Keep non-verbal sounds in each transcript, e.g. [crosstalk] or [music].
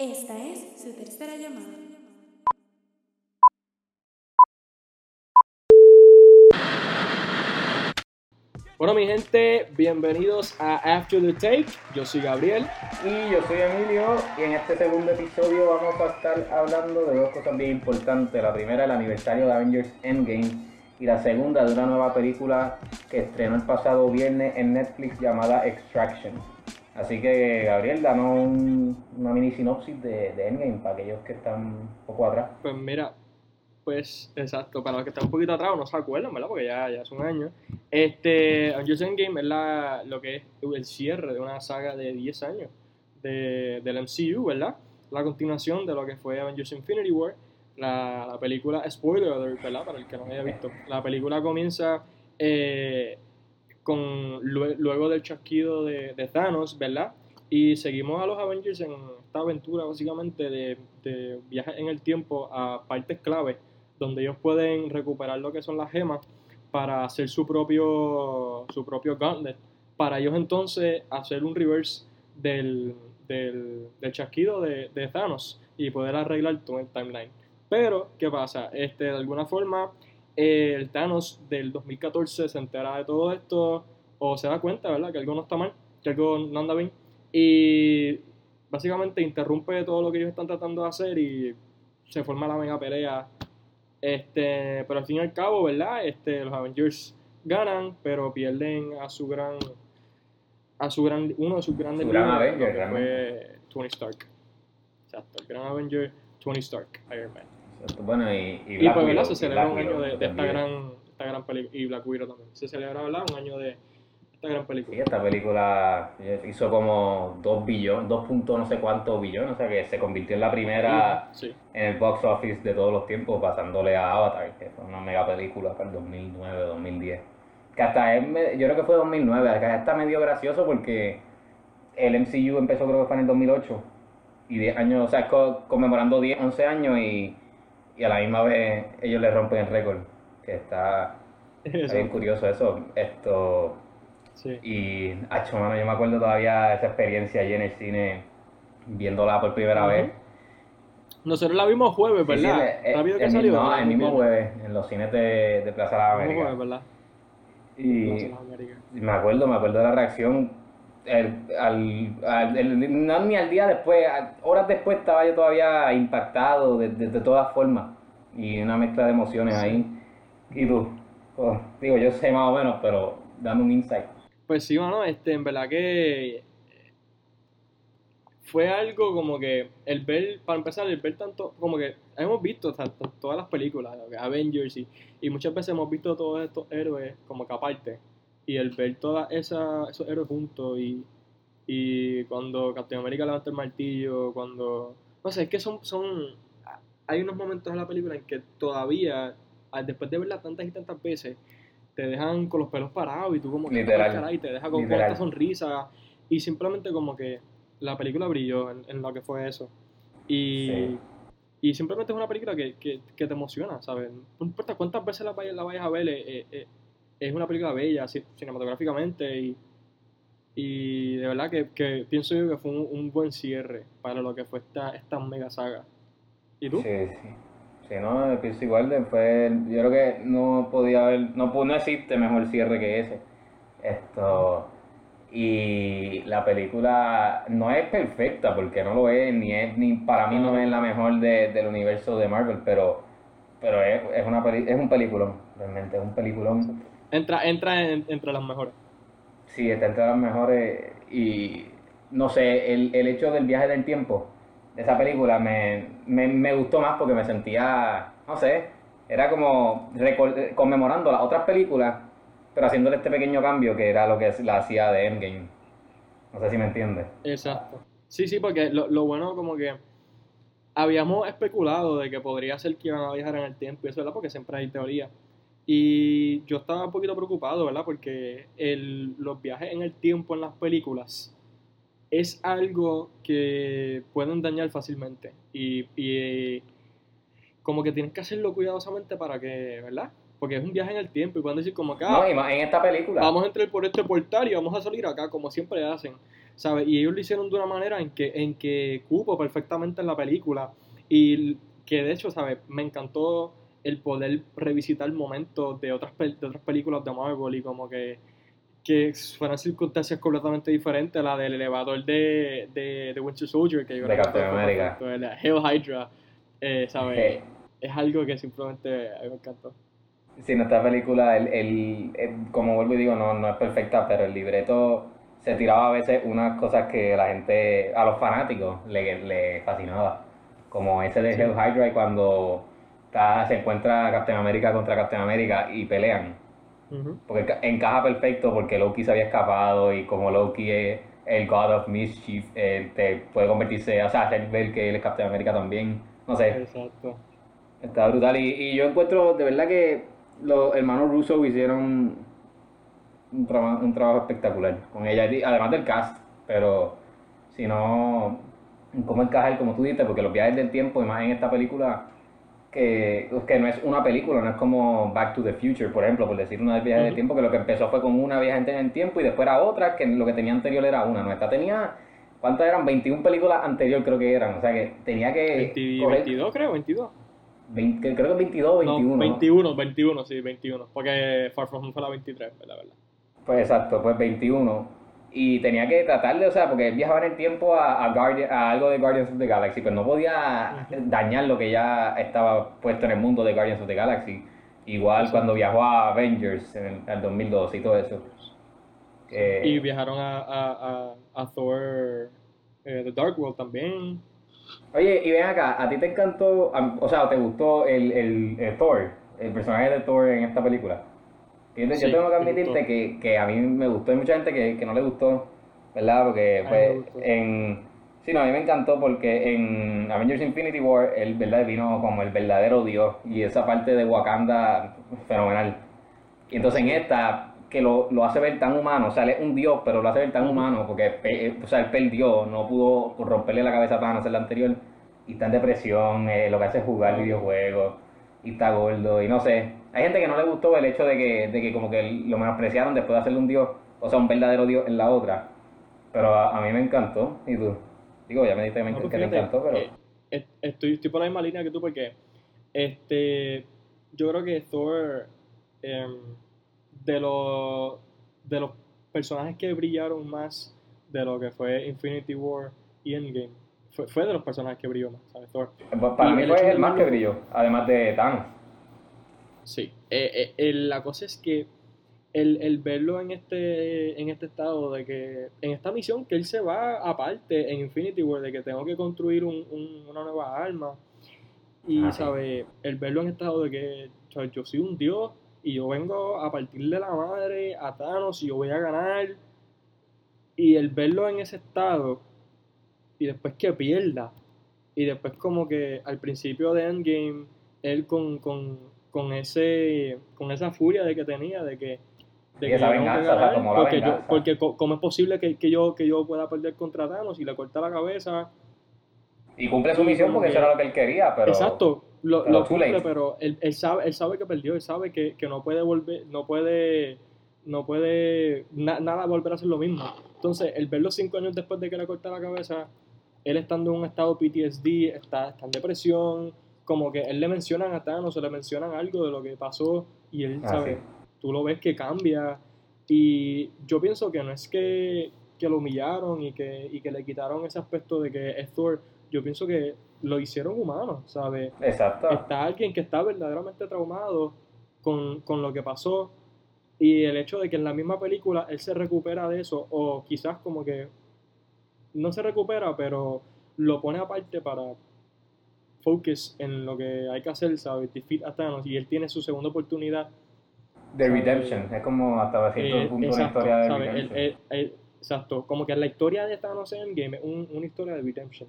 Esta es su tercera llamada. Bueno, mi gente, bienvenidos a After the Take. Yo soy Gabriel. Y yo soy Emilio y en este segundo episodio vamos a estar hablando de dos cosas bien importantes. La primera, el aniversario de Avengers Endgame y la segunda de una nueva película que estrenó el pasado viernes en Netflix llamada Extraction. Así que Gabriel, danos un- una mini sinopsis de, de Endgame para aquellos que están un poco atrás. Pues mira, pues exacto, para los que están un poquito atrás o no se acuerdan, ¿verdad? Porque ya, ya es un año. Este, Avengers Endgame es la, lo que es el cierre de una saga de 10 años de, del MCU, ¿verdad? La continuación de lo que fue Avengers Infinity War. La, la película, spoiler alert, ¿verdad? Para el que no haya visto. La película comienza eh, con lue- luego del chasquido de, Thanos, ¿verdad? Y seguimos a los Avengers en esta aventura básicamente de, de en el tiempo a partes clave donde ellos pueden recuperar lo que son las gemas para hacer su propio su propio para ellos entonces hacer un reverse del, del, del chasquido de, de Thanos y poder arreglar todo el timeline. Pero, ¿qué pasa? Este, de alguna forma, eh, el Thanos del 2014 se entera de todo esto o se da cuenta, ¿verdad? Que algo no está mal, que algo no anda bien y básicamente interrumpe todo lo que ellos están tratando de hacer y se forma la mega pelea. Este, pero al fin y al cabo, ¿verdad? Este, los Avengers ganan, pero pierden a su gran a su gran uno de sus grandes Su gran Avenger, Tony Stark. Exacto, el gran Avenger Tony Stark, Iron Man. Bueno, y, y Y Black pues, ¿verdad? Se y celebra Black un año de, de esta gran, esta gran película. Y Black Widow también. Se celebra, ¿verdad? Un año de esta gran Sí, película. esta película hizo como 2 billones, 2 puntos no sé cuántos billones, o sea que se convirtió en la primera Sí. en el box office de todos los tiempos, pasándole a Avatar, que fue una mega película para el 2009, 2010. Que hasta es me- yo creo que fue 2009, acá está medio gracioso porque el MCU empezó creo que fue en el 2008, y 10 años, o sea, co- conmemorando 10, 11 años y, y a la misma vez ellos le rompen el récord, que está, [laughs] está bien curioso eso. Esto, Sí. y, acho, mano, yo me acuerdo todavía de esa experiencia allí en el cine, viéndola por primera vez. Nosotros la vimos jueves, Sí, sí, ¿verdad? el- Rápido el, que salió. mismo- ¿verdad? el mismo jueves, en los cines de, de Plaza de la El mismo América. jueves, ¿verdad? Y Plaza de las Américas. y me acuerdo, me acuerdo de la reacción. El- al, al- el- no ni al día después, horas después estaba yo todavía impactado de, de- de todas formas. Y una mezcla de emociones ahí. Y tú, oh, digo, yo sé más o menos, pero dame un insight. Pues sí, mano, este, en verdad que fue algo como que el ver, para empezar, el ver tanto, como que hemos visto tanto, todas las películas, Avengers y, y muchas veces hemos visto todos estos héroes como que aparte y el ver todos esos héroes juntos y, y cuando Captain America levanta el martillo, cuando, no sé, es que son, son, hay unos momentos en la película en que todavía, al- después de verla tantas y tantas veces, te dejan con los pelos parados y tú como que Literal. caray, te deja con, esta sonrisa y simplemente como que la película brilló en, en lo que fue eso y, Sí. y simplemente es una película que, que, que te emociona, ¿sabes? No importa cuántas veces la vayas, la vayas a ver, eh, eh, es una película bella ci- cinematográficamente y, y de verdad que, que pienso yo que fue un, un buen cierre para lo que fue esta, esta mega saga. ¿Y tú? Sí, sí. Sí, no, pienso igual. de- Fue, yo creo que no podía haber, no, no existe mejor cierre que ese. Esto. Y la película no es perfecta, porque no lo es, ni es, ni para mí no es la mejor de- del universo de Marvel, pero, pero es, es una peli- es un peliculón, realmente, es un peliculón. Entra, entra en- entre las mejores. Sí, está entre las mejores y no sé, el, el hecho del viaje del tiempo de esa película me, me, me gustó más porque me sentía, no sé, era como conmemorando las otras películas, pero haciéndole este pequeño cambio que era lo que la hacía de Endgame. No sé si me entiendes. Exacto. Sí, sí, porque lo, lo bueno como que habíamos especulado de que podría ser que iban a viajar en el tiempo y eso, ¿verdad? Porque siempre hay teoría. Y yo estaba un poquito preocupado, ¿verdad? Porque el, los viajes en el tiempo en las películas es algo que pueden dañar fácilmente. Y, y como que tienes que hacerlo cuidadosamente para que, ¿verdad? Porque es un viaje en el tiempo y pueden decir como que, ah, No, y más en esta película. vamos a entrar por este portal y vamos a salir acá, como siempre hacen. ¿sabes? Y ellos lo hicieron de una manera en que, en que cupo perfectamente en la película. Y que de hecho, ¿sabes? Me encantó el poder revisitar momentos de otras, de otras películas de Marvel y como que, que fueran circunstancias completamente diferentes a la del elevador de, de, de Winter Soldier, que yo De Captain America. Hail Hydra, eh, ¿sabes? Eh, Es algo que simplemente a mí me encantó. Sí, en esta película, el, el- el- como vuelvo y digo, no, no es perfecta, pero el libreto se tiraba a veces unas cosas que la gente, a los fanáticos, le, le fascinaba. Como ese de Sí. Hell Hydra y cuando está- se encuentra Captain America contra Captain America y pelean. Porque enca- encaja perfecto porque Loki se había escapado y como Loki es el God of Mischief, eh, te puede convertirse, o sea, hacer ver que él es Captain America también. No sé, Exacto. Está brutal. Y, y yo encuentro de verdad que los hermanos Russo hicieron un, traba- un trabajo espectacular con ella, además del cast. Pero si no, cómo encajar, como tú dices, porque los viajes del tiempo, y más en esta película, que, que no es una película, no es como Back to the Future, por ejemplo, por decir una de viajes del Ujú. tiempo, que lo que empezó fue con una viaje en el tiempo y después era otra, que lo que tenía anterior era una. No, esta tenía. ¿Cuántas eran? 21 películas anterior creo que eran. O sea que tenía que. 20 coger 22 creo, 22. 20, creo que 22 o 21. No, 21, 21, sí, 21. Porque Far From Home fue la 23, la verdad. Pues exacto, pues 21. Y tenía que tratar de, o sea, porque él viajaba en el tiempo a, a, Guardian- a algo de Guardians of the Galaxy, pero no podía dañar lo que ya estaba puesto en el mundo de Guardians of the Galaxy. Igual cuando viajó a Avengers en el, el 2012 y todo eso. Eh, Y viajaron a, a, a, a Thor eh, The Dark World también. Oye, y ven acá, ¿a ti te encantó, o sea, te gustó el, el, el Thor, el personaje de Thor en esta película? Yo, te- yo tengo que admitirte que, que a mí me gustó, hay mucha gente que, que no le gustó, ¿verdad? Porque pues en... Sí, no, a mí me encantó porque en Avengers Infinity War él, ¿verdad? Vino como el verdadero dios y esa parte de Wakanda fenomenal. Y entonces en esta, que lo, lo hace ver tan humano, o sea, él es un dios, pero lo hace ver tan humano porque pe- o sea, él perdió, no pudo romperle la cabeza a Thanos en la anterior y está en depresión, eh, lo que hace es jugar videojuegos y está gordo y no sé. Hay gente que no le gustó el hecho de que, de que como que lo menospreciaron después de hacerle un dios, o sea, un verdadero dios en la otra. Pero a, a mí me encantó, ¿y tú? Digo, ya me dijiste que me, No, pues que fíjate, encantó, pero... eh, eh, estoy, estoy por la misma línea que tú porque este, yo creo que Thor, em, de, los de los personajes que brillaron más de lo que fue Infinity War y Endgame, fue, fue de los personajes que brilló más, ¿sabes? Thor. Pa- Para Y mí el fue de el más que brilló, además de Thanos. Sí, eh, eh, el- la cosa es que el, el verlo en este, en este estado de que, en esta misión que él se va aparte en Infinity War, de que tengo que construir un- un- una nueva arma, y Ah, sí. sabe, el verlo en estado de que yo soy un dios y yo vengo a partir de la madre a Thanos y yo voy a ganar, y el verlo en ese estado, y después que pierda, y después como que al principio de Endgame, él con, con, con ese con esa furia de que tenía, de que, de Sí, esa que venganza, o sea, ganar, tomó la porque, yo, venganza. porque cómo es posible que, que yo, que yo pueda perder contra Thanos y le corta la cabeza. Y cumple su misión porque eso era lo que él quería, pero... Exacto, lo, pero lo too cumple, pero él, él sabe, él sabe que perdió, él sabe que, que no puede volver, no puede, no puede na- nada volver a hacer lo mismo. Entonces, el verlo cinco años después de que le corta la cabeza, él estando en un estado PTSD, está, está en depresión, como que él le mencionan a Thanos, o le mencionan algo de lo que pasó, y él Ah, sabe, sí. tú lo ves que cambia, y yo pienso que no es que, que lo humillaron y que, y que le quitaron ese aspecto de que es Thor, yo pienso que lo hicieron humano, ¿sabes? Exacto. Está alguien que está verdaderamente traumado con, con lo que pasó y el hecho de que en la misma película él se recupera de eso o quizás como que no se recupera pero lo pone aparte para focus en lo que hay que hacer, ¿sabes? Defeat a Thanos y él tiene su segunda oportunidad De Redemption, es como hasta cierto eh, punto una exacto, historia de ¿sabes? Redemption. El- el- el- exacto, como que la historia de Thanos en Endgame es un- una historia de Redemption.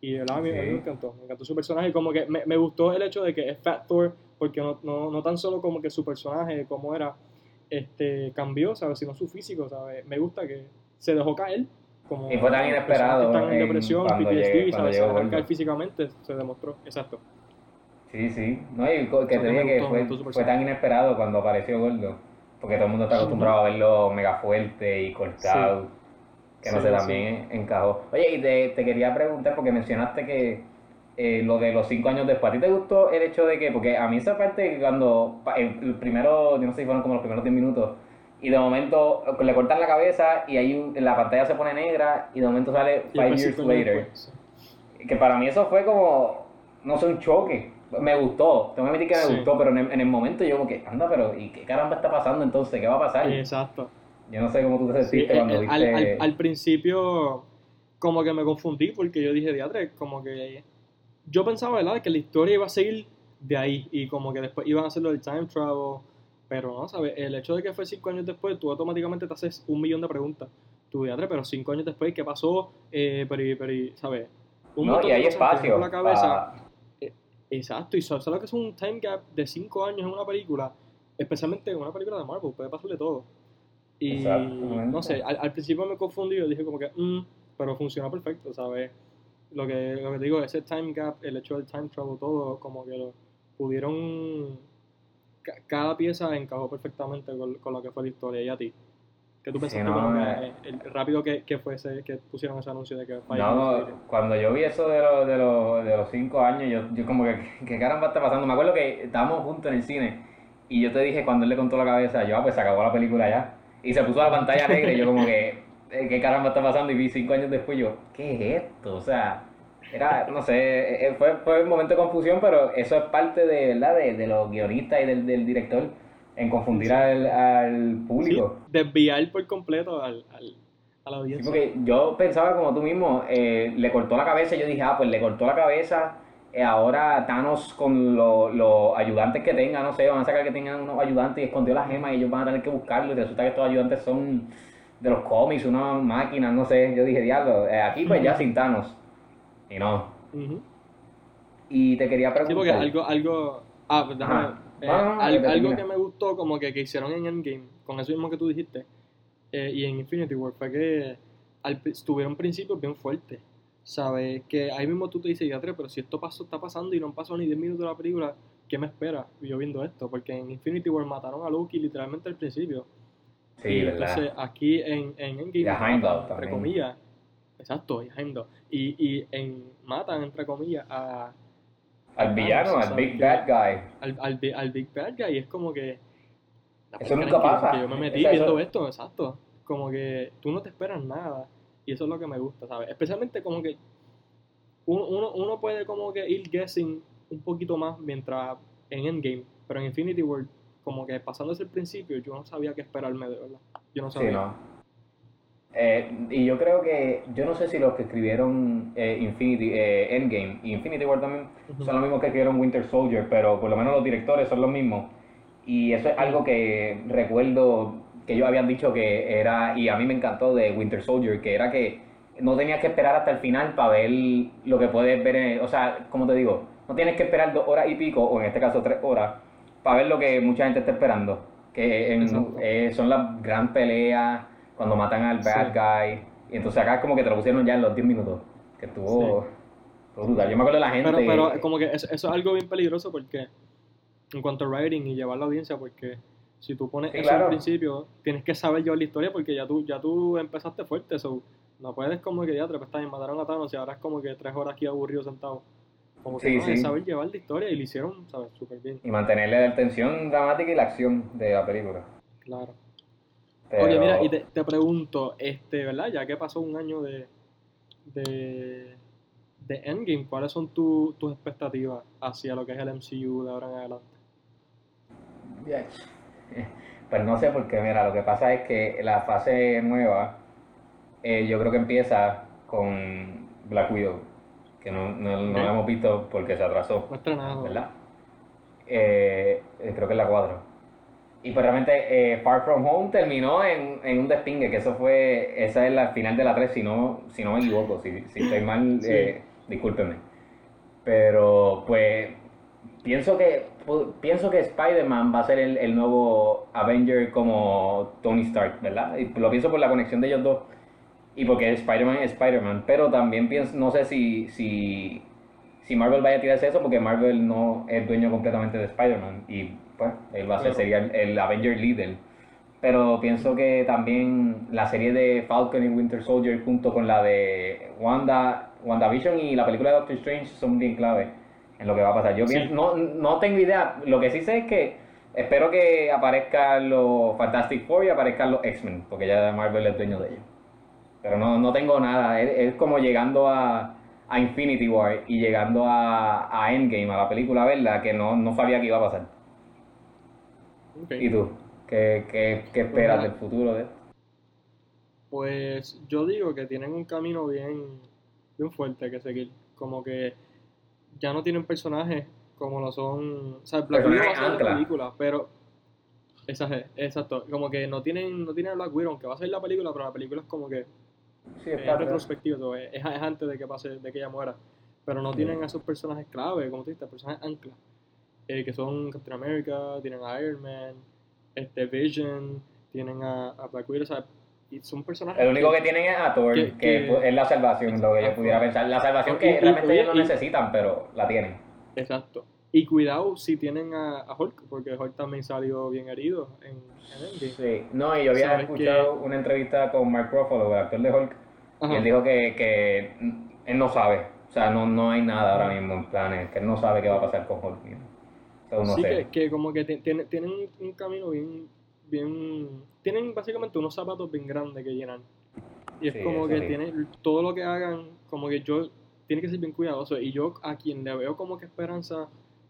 Y de verdad, Sí. me encantó, me encantó su personaje. Como que me, me gustó el hecho de que es Fat Thor, porque no, no, no tan solo como que su personaje, como era, este, cambió, ¿sabes? Sino su físico, ¿sabes? Me gusta que se dejó caer. Como Y fue tan inesperado están en, en- depresión, cuando PTSD, llegue- cuando ¿sabes? Caer físicamente, se demostró, exacto. Sí, sí. No, y que te dije que fue, fue tan inesperado cuando apareció Gordo. Porque todo el mundo está acostumbrado a verlo mega fuerte y cortado. que no Sí, sé, sí. también encajó. Oye, y te, te quería preguntar, porque mencionaste que eh, lo de los cinco años después, ¿a ti te gustó el hecho de que, porque a mí esa parte cuando, el primero, yo no sé si fueron como los primeros 10 minutos, y de momento le cortan la cabeza y ahí un- la pantalla se pone negra y de momento sale Five Years Later. sí. Que para mí eso fue como, no sé, un choque. Me gustó, tengo que admitir que me Sí. gustó, pero en el, en el momento yo como que, anda, pero ¿y qué caramba está pasando entonces? ¿Qué va a pasar? Exacto. Yo no sé cómo tú te Sí, sentiste eh, cuando eh, viste... al, al, al principio como que me confundí porque yo dije, diatre, como que yo pensaba, ¿verdad? Que la historia iba a seguir de ahí y como que después iban a hacerlo del time travel, pero no, ¿sabes? El hecho de que fue cinco años después, tú automáticamente te haces un millón de preguntas. Tú, diatre, pero cinco años después, ¿qué pasó? Eh, pero, pero, ¿sabes? Un no, y hay espacio. la cabeza. pa- Exacto, y so- solo que es un time gap de 5 años en una película, especialmente en una película de Marvel, puede pasarle todo. Y no sé, al, al principio me confundí, yo dije como que, "Mm", pero funcionó perfecto, ¿sabes? Lo que, lo que te digo, ese time gap, el hecho del time travel, todo, como que lo pudieron. Ca- Cada pieza encajó perfectamente con, con lo que fue la historia y a ti. que tú Sí, pensaste no, que, eh. el rápido que, que fuese que pusieron ese anuncio de que No, cuando yo vi eso de, los de, los de los cinco años, yo, yo como que, ¿qué caramba está pasando? Me acuerdo que estábamos juntos en el cine y yo te dije cuando él le contó la cabeza, yo, ah, pues se acabó la película ya. Y se puso la pantalla negra y yo como que, eh, ¿qué caramba está pasando? Y vi cinco años después yo, ¿qué es esto? O sea, era, no sé, eh, fue, fue un momento de confusión, pero eso es parte de, ¿verdad? de, de los guionistas y del, del director en confundir al, al público. Sí, desviar por completo al, al, a la Sí, audiencia. porque yo pensaba como tú mismo, eh, le cortó la cabeza y yo dije, ah, pues le cortó la cabeza, eh, ahora Thanos con lo- los ayudantes que tenga, no sé, van a sacar que tengan unos ayudantes y escondió la gema y ellos van a tener que buscarlo y resulta que estos ayudantes son de los cómics, unas máquinas, no sé, yo dije, diablo, eh, aquí pues ya sin Thanos. Y no. Y te quería Sí, porque preguntar, algo, algo, ah, pues déjame, Ajá. eh, al- que algo que me gustó como que, que hicieron en Endgame, con eso mismo que tú dijiste, eh, y en Infinity War, fue que al, tuvieron principios bien fuertes, ¿sabes? Que ahí mismo tú te dices, ya pero si esto pasó, está pasando y no han pasado ni 10 minutos de la película, ¿qué me espera yo viendo esto? Porque en Infinity War mataron a Loki literalmente al principio. sí, y ¿verdad? entonces aquí en, en Endgame entre comillas, exacto, Heimdall, y, y en, matan entre comillas a al villano, al. Big Bad Guy. al, al, al Big Bad Guy y es como que Eso nunca pasa. que yo me metí O sea, eso- viendo esto exacto como que tú no te esperas nada y eso es lo que me gusta sabes especialmente como que uno, uno, uno puede como que ir guessing un poquito más mientras en Endgame pero en Infinity War como que pasando desde el principio yo no sabía qué esperarme de verdad yo no sabía Sí, no. Eh, y yo creo que, yo no sé si los que escribieron eh, Infinity, eh, Endgame y Infinity War también son los mismos que escribieron Winter Soldier, pero por lo menos los directores son los mismos. Y eso es algo que recuerdo que ellos habían dicho que era, y a mí me encantó de Winter Soldier, que era que no tenías que esperar hasta el final para ver lo que puedes ver, en- o sea, como te digo, no tienes que esperar dos horas y pico, o en este caso tres horas, para ver lo que mucha gente está esperando, que en- eh, son las gran peleas, cuando matan al bad Sí. guy, y entonces acá como que te lo pusieron ya en los 10 minutos, que estuvo, estuvo brutal. Yo me acuerdo de la gente... pero, pero como que eso, eso es algo bien peligroso porque en cuanto a writing y llevar la audiencia porque si tú pones Sí, eso claro. al principio tienes que saber llevar la historia porque ya tú ya tú empezaste fuerte so, no puedes como que ya te bien mataron a Thanos y ahora es como que tres horas aquí aburrido sentado como que Sí, no, sí. saber llevar la historia y lo hicieron sabes súper bien Y mantenerle la tensión dramática y la acción de la película. claro Pero... Oye, mira, y te, te pregunto, este, ¿verdad? Ya que pasó un año de, de, de Endgame, ¿cuáles son tu- tus expectativas hacia lo que es el MCU de ahora en adelante? Pues no sé, porque mira, lo que pasa es que la fase nueva, eh, yo creo que empieza con Black Widow, que no, no, no la hemos visto porque se atrasó, No estrenado. ¿verdad? Eh, eh, creo que es la 4. Y pues realmente eh, Far From Home terminó en, en un despingue, que eso fue, esa es la final de la 3, si no, si no me equivoco, si, si estoy mal, Sí. eh, discúlpenme. Pero pues pienso que pienso que Spider-Man va a ser el, el nuevo Avenger como Tony Stark, ¿verdad? Y lo pienso por la conexión de ellos dos y porque Spider-Man es Spider-Man, pero también pienso, no sé si, si, si Marvel vaya a tirarse eso porque Marvel no es dueño completamente de Spider-Man y pues él va a ser, Claro. sería el, el Avenger líder. Pero pienso que también la serie de Falcon y Winter Soldier junto con la de Wanda, WandaVision y la película de Doctor Strange son bien clave en lo que va a pasar. Yo Sí. pienso- no, no tengo idea. Lo que sí sé es que espero que aparezcan los Fantastic Four y aparezcan los X-Men, porque ya Marvel es dueño de ellos. Pero no, no tengo nada. Es, es como llegando a, a Infinity War y llegando a, a Endgame, a la película, ¿verdad? Que no, no sabía que iba a pasar. ¿Y tú? ¿Qué, qué, qué esperas Pues del futuro de esto? Pues yo digo que tienen un camino bien, bien fuerte que seguir. Como que ya no tienen personajes como lo son. O sea, Black Widow va a ser la película, pero. Es, exacto. Como que no tienen, no tienen Black Widow, aunque va a ser la película, pero la película es como que Sí, es retrospectivo, so, es, es antes de que pase, de que ella muera. Pero no Sí. tienen a esos personajes clave, como tú dices, personajes ancla. Eh, que son Captain America, tienen a Iron Man, este Vision, tienen a, a Black Widow, o sea, y son personajes. El único que tienen es a Thor, Que- que, que- es la salvación, lo que yo pudiera pensar. La salvación Y- que y- realmente ellos no y- necesitan, pero la tienen. Exacto. Y cuidado si tienen a, a Hulk, porque Hulk también salió bien herido en, en Endgame. Sí, no, y yo había escuchado una entrevista con Mark Ruffalo, el actor de Hulk, y Ajá. él dijo que, que él no sabe, o sea, no, no hay nada ahora mismo en planes, que él no sabe qué va a pasar con Hulk. mismo. Sé. que, que como que ti- tiene- tienen un, camino bien, bien... Tienen básicamente unos zapatos bien grandes que llenar. Y es Sí, como que sí. tiene todo lo que hagan, como que yo... Tiene que ser bien cuidadoso. Y yo a quien le veo como que esperanza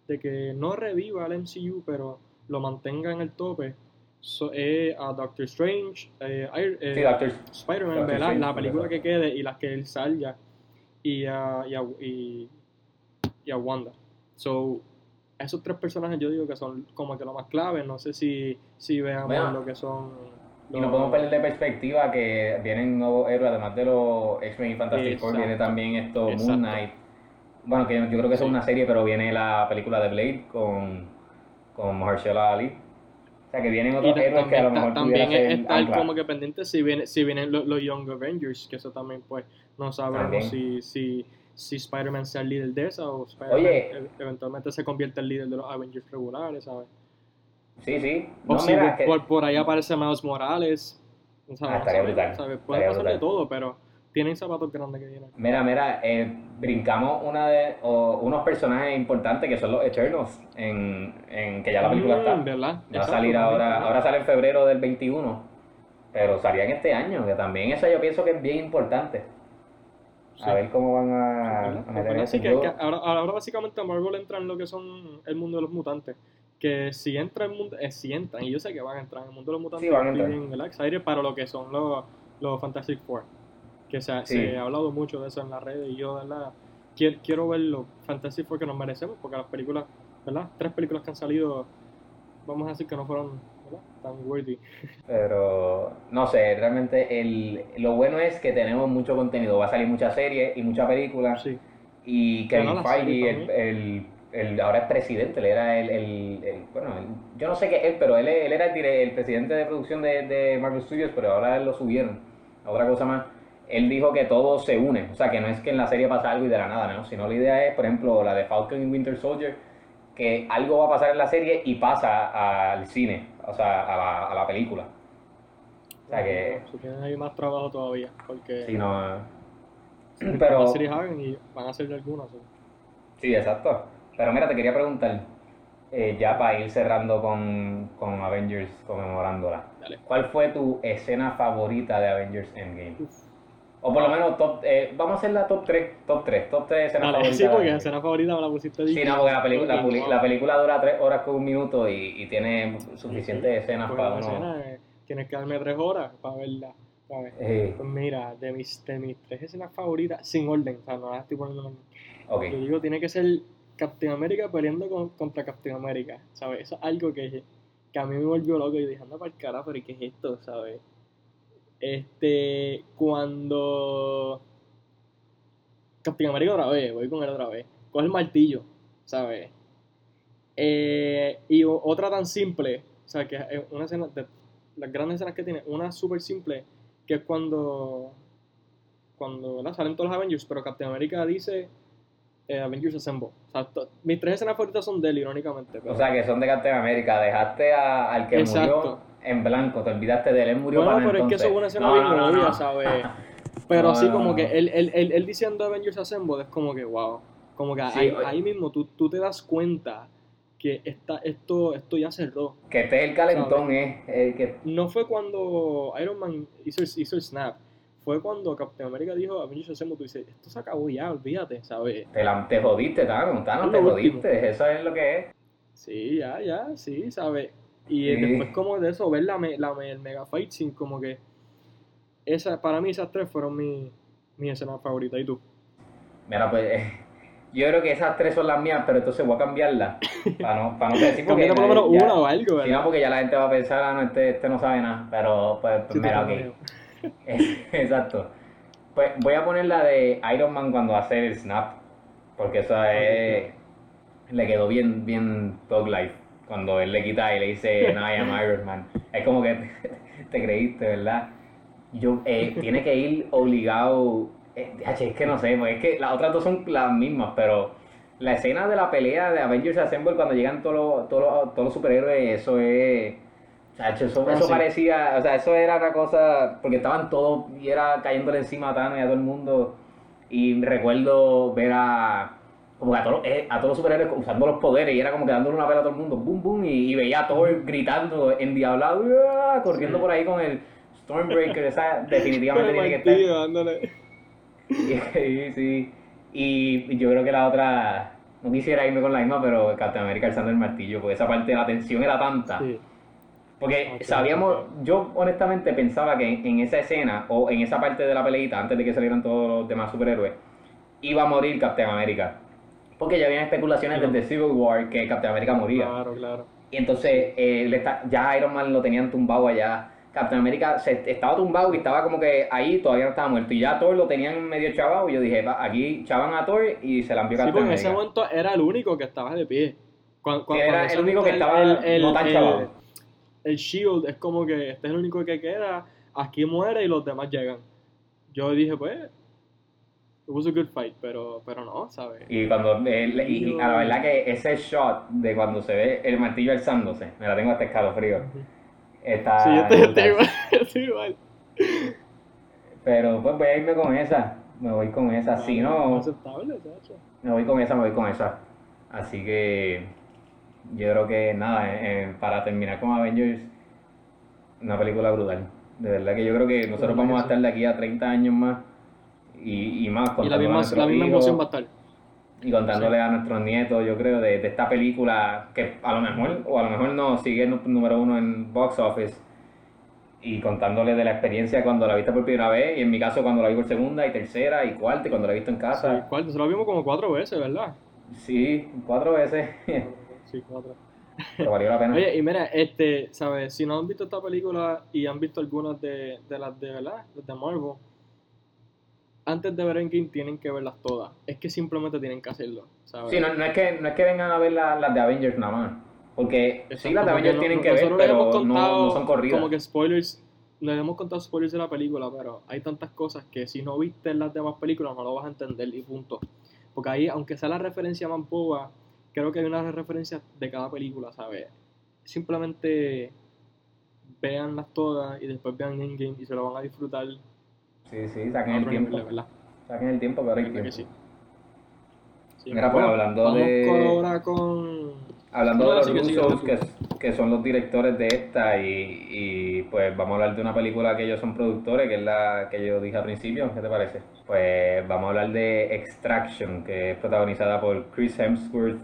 de que no reviva el MCU, pero lo mantenga en el tope, so- a Doctor Strange, eh, eh, Sí, Doctor, Spider-Man, Doctor ¿verdad? Strange, La película que quede y las que él salga y a, y a, y, y a Wanda. So, esos tres personajes yo digo que son como que lo más clave. No sé si, si veamos Bueno, lo que son. y no podemos perder de perspectiva que vienen nuevos héroes, además de los X-Men y Fantastic Four, viene también esto, Exacto. Moon Knight. Bueno, que yo creo que Sí. es una serie, pero viene la película de Blade con, con Mahershala Ali. O sea, que vienen otros héroes que a lo mejor también es estar como que pendiente si, viene, si vienen los, los Young Avengers, que eso también, pues, no sabemos También. si, si, si Spider-Man sea el líder de esa o Spider-Man eventualmente se convierte en líder de los Avengers regulares, ¿sabes? Sí, sí. O si mira, por, que- por, ahí aparece Miles Morales. ¿sabes? Ah, estaría No sabemos, brutal, ¿sabes? Puede estaría pasar de todo, pero tienen zapatos grandes que vienen. Mira, mira, eh, brincamos una de, o unos personajes importantes que son los Eternals, en, en que ya la película Mm, está. ¿verdad? Va a Exacto, salir también, ahora, ahora sale en febrero del 21, pero salía en este año, que también eso yo pienso que es bien importante. A Sí. ver cómo van a, ¿verdad? a meter ¿verdad? eso. Sí, que, que ahora, ahora básicamente Marvel entra en lo que son el mundo de los mutantes. Que si entra en el mundo, eh, si entran, y yo sé que van a entrar en el mundo de los mutantes, Sí, van a entrar. bien, ¿verdad? excited para lo que son los, los Fantastic Four. Que se, ha- Sí. se ha hablado mucho de eso en las redes y yo, ¿verdad? Quiero, quiero ver los Fantastic Four que nos merecemos, porque las películas, ¿verdad? Tres películas que han salido, vamos a decir que no fueron ¿verdad? tan worthy. Pero no sé, realmente el, lo bueno es que tenemos mucho contenido. Va a salir mucha serie y mucha película. Sí. Y Kevin Feige, el, el- el- ahora es presidente, él era el, bueno, yo no sé qué es él, pero él, él era el, presidente de producción de, de Marvel Studios, pero ahora él lo subieron otra cosa más. Él dijo que todo se une, o sea, que no es que en la serie pasa algo y de la nada, ¿no? Sino la idea es, por ejemplo, la de Falcon y Winter Soldier, que algo va a pasar en la serie y pasa al cine, o sea, a la, a la película. O sea que, Si tienen ahí más trabajo todavía, porque si no... pero, Pero... las series hagan y van a hacer algunas. ¿sí? Sí, exacto. Pero mira, te quería preguntar, eh, ya para ir cerrando con, con Avengers conmemorándola, Dale. ¿cuál fue tu escena favorita de Avengers Endgame? Uf. O por lo menos, top, eh, vamos a hacer la top 3, top 3, top 3 escenas Dale, favoritas. sí, porque la escena favorita me la pusiste Sí, difícil. no, porque la, pelicu- la, puli- la película dura 3 horas con un minuto y, y tiene suficientes escenas Pues para uno. escena, eh, tienes que darme tres horas para verla. ¿sabes? Eh, Pues mira, de mis, de mis tres escenas favoritas, sin orden, o sea, no las estoy poniendo en orden. ok, Yo digo, tiene que ser Captain America peleando con- contra Captain America, ¿sabes? Eso es algo que, que a mí me volvió loco y dije, anda para el carajo, pero ¿y ¿qué es esto, sabes? Este, cuando Captain America otra vez, voy con él otra vez, coge el martillo, ¿sabes? Eh, y otra tan simple, o sea, que es una escena, de las grandes escenas que tiene, una súper simple, que es cuando, cuando ¿verdad? salen todos los Avengers, pero Captain America dice eh, Avengers Assemble. O sea, mis tres escenas favoritas son de él, irónicamente. pero- o sea que son de Captain America, dejaste a- al que Exacto. murió en blanco, te olvidaste de él, él murió Bueno, para pero es que eso es una escena No, bien no, no. ¿sabes? [laughs] Pero sí, como que él, él, él, él diciendo Avengers Assemble es como que, wow. Como que Sí, ahí, ahí mismo tú, tú te das cuenta que esta, esto, esto ya cerró. Que este es el calentón, es el que No fue cuando Iron Man hizo, el- hizo el snap. Fue cuando Captain America dijo Avengers Assemble. Tú dices, esto se acabó ya, olvídate, ¿sabes? te, la, te jodiste, Thanos, Thanos, te último. jodiste, eso es lo que es. Sí, ya, ya, sí, ¿sabes? Y después como de eso, ver la, la, el mega fight scene, como que... Esa, para mí esas tres fueron mi, mi escena favorita. ¿Y tú? Mira, pues eh, yo creo que esas tres son las mías, pero entonces voy a cambiarlas. [laughs] Para no, para no decir porque por lo menos una o algo, porque ya la gente va a pensar, ah, no, este, este no sabe nada. Pero, pues, Sí, mira, ok. [laughs] Exacto. Pues voy a poner la de Iron Man cuando hace el snap. Porque eso es. Le quedó bien, bien Thug Life. Cuando él le quita y le dice, [laughs] no, I am Iron Man. Es como que [laughs] te, creíste, ¿verdad? Yo, eh, tiene que ir obligado. eh, es que no sé, pues es que las otras dos son las mismas, pero la escena de la pelea de Avengers Assemble cuando llegan todos los, todos los, todos los superhéroes, eso es. Eso, Ah, eso sí. parecía, o sea, eso era una cosa, porque estaban todos y era cayéndole encima a Thanos y a todo el mundo. Y recuerdo ver a, como que a todos, los- eh, a todos los superhéroes usando los poderes y era como que dándole una pela a todo el mundo, boom, boom, y, y veía a Thor gritando, endiablado, ¡ah! corriendo por ahí con el Stormbreaker, esa [laughs] definitivamente tiene que estar. ándale. [laughs] Sí, sí. Y yo creo que la otra, no quisiera irme con la misma, pero Captain America alzando el martillo, porque esa parte de la tensión era tanta. Sí. Porque sabíamos, yo honestamente pensaba que en esa escena o en esa parte de la peleita, antes de que salieran todos los demás superhéroes, iba a morir Captain America. Porque ya habían especulaciones Claro. desde Civil War que Captain America moría. Claro, claro. Y entonces eh, le está- ya Iron Man lo tenían tumbado allá. Captain America se, estaba tumbado y estaba como que ahí todavía no estaba muerto. Y ya Thor lo tenían medio chavado. Y yo dije, "Va, aquí chavan a Thor y se la envió Sí, Captain porque en ese America. momento era el único que estaba de pie. Cuan- cuan- Sí, era cuando el único que el- estaba el- no tan el- chavado. El Shield es como que este es el único que queda, aquí muere y los demás llegan. Yo dije, pues, it was a good fight, pero, pero no, ¿sabes? Y cuando él- y, y a la verdad que ese shot de cuando se ve el martillo alzándose, me la tengo hasta escalofrío. Está Sí, yo estoy brutal. igual, estoy igual. Pero pues voy a irme con esa. Me voy con esa. Si no, Aceptable, me voy con esa, me voy con esa. Así que yo creo que nada, eh, eh, para terminar con Avengers, una película brutal. De verdad que yo creo que nosotros vamos a sí. estar de aquí a 30 años más y, y más Y la contándole a misma, nuestros la misma emoción va a estar. y contándole a nuestros nietos, yo creo, de, de esta película que a lo mejor, o a lo mejor no, sigue el número uno en box office y contándole de la experiencia cuando la viste por primera vez y en mi caso cuando la vi por segunda y tercera y cuarta y cuando la he visto en Sí, casa. ¿cuál? Nosotros lo vimos como cuatro veces, ¿verdad? Sí, cuatro veces. [laughs] Sí, cuatro. Pero valió la pena. Oye, y mira, este, ¿sabes? Si no han visto esta película y han visto algunas de, de las de, ¿verdad? Las de Marvel, antes de ver Endgame tienen que verlas todas. Es que simplemente tienen que hacerlo, ¿sabes? Sí, no, no es que, no es que vengan a ver la- las de Avengers nada más. Porque sí, las de Avengers no- tienen que ver, pero hemos no, contado no son corridas. Como que spoilers, les hemos contado spoilers de la película, pero hay tantas cosas que si no viste las demás películas no lo vas a entender y punto. Porque ahí, aunque sea la referencia más boba, creo que hay una referencia de cada película, ¿sabes? Simplemente véanlas todas y después vean Endgame y se lo van a disfrutar. Sí, sí, saquen el tiempo. Saquen el tiempo que ahora hay ¿Verdad que tiempo. sí? Sí, Mira, pues, hablando de- ahora con... Hablando No, de los sigue. que, que son los directores de esta, y, y, pues vamos a hablar de una película que ellos son productores, que es la que yo dije al principio, ¿qué te parece? Pues vamos a hablar de Extraction, que es protagonizada por Chris Hemsworth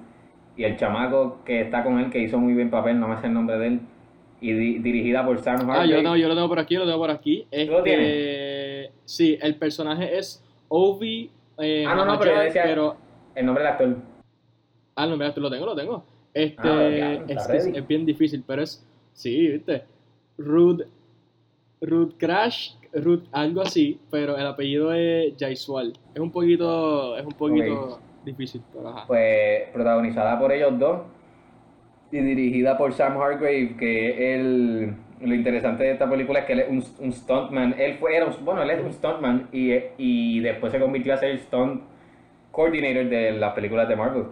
y el chamaco que está con él, que hizo muy bien papel, no me sé el nombre de él, y di- dirigida por Sam Ah, yo lo, tengo, yo lo tengo por aquí, lo tengo por aquí. ¿Tú lo Este, sí, el personaje es Ovi. Eh, Ah, no, no, pero yo decía- pero- El nombre del actor. ah, no, mira, tú lo tengo, lo tengo. Este, Ah, es, es, es bien difícil, pero es, sí, viste. Ruth, Ruth Crash, Ruth, algo así, pero el apellido es Jaiswal. Es un poquito, es un poquito difícil, pero ajá. pues protagonizada por ellos dos y dirigida por Sam Hargrave, que el, lo interesante de esta película es que él es un, un stuntman. Él fue, era un- bueno, él es un stuntman y, y después se convirtió a ser stunt coordinator de las películas de Marvel.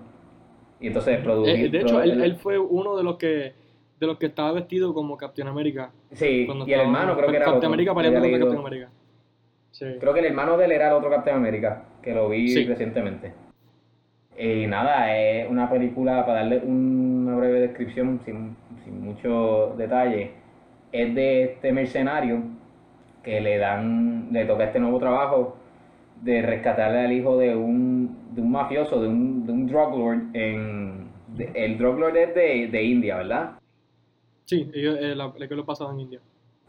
Y entonces produjo. Eh, de hecho, él, él fue uno de los que de los que estaba vestido como Captain America. Sí, y el hermano creo que era Captain Yo peleando contra Captain América. Sí. Creo que el hermano de él era el otro Captain América, que lo vi Sí. recientemente. Y nada, es una película, para darle una breve descripción sin, sin mucho detalle, es de este mercenario que le dan, le toca este nuevo trabajo de rescatarle al hijo de un, de un mafioso, de un, de un drug lord en... de- el drug lord es de, de India, ¿verdad? Sí, ellos, eh, la película pasada en India.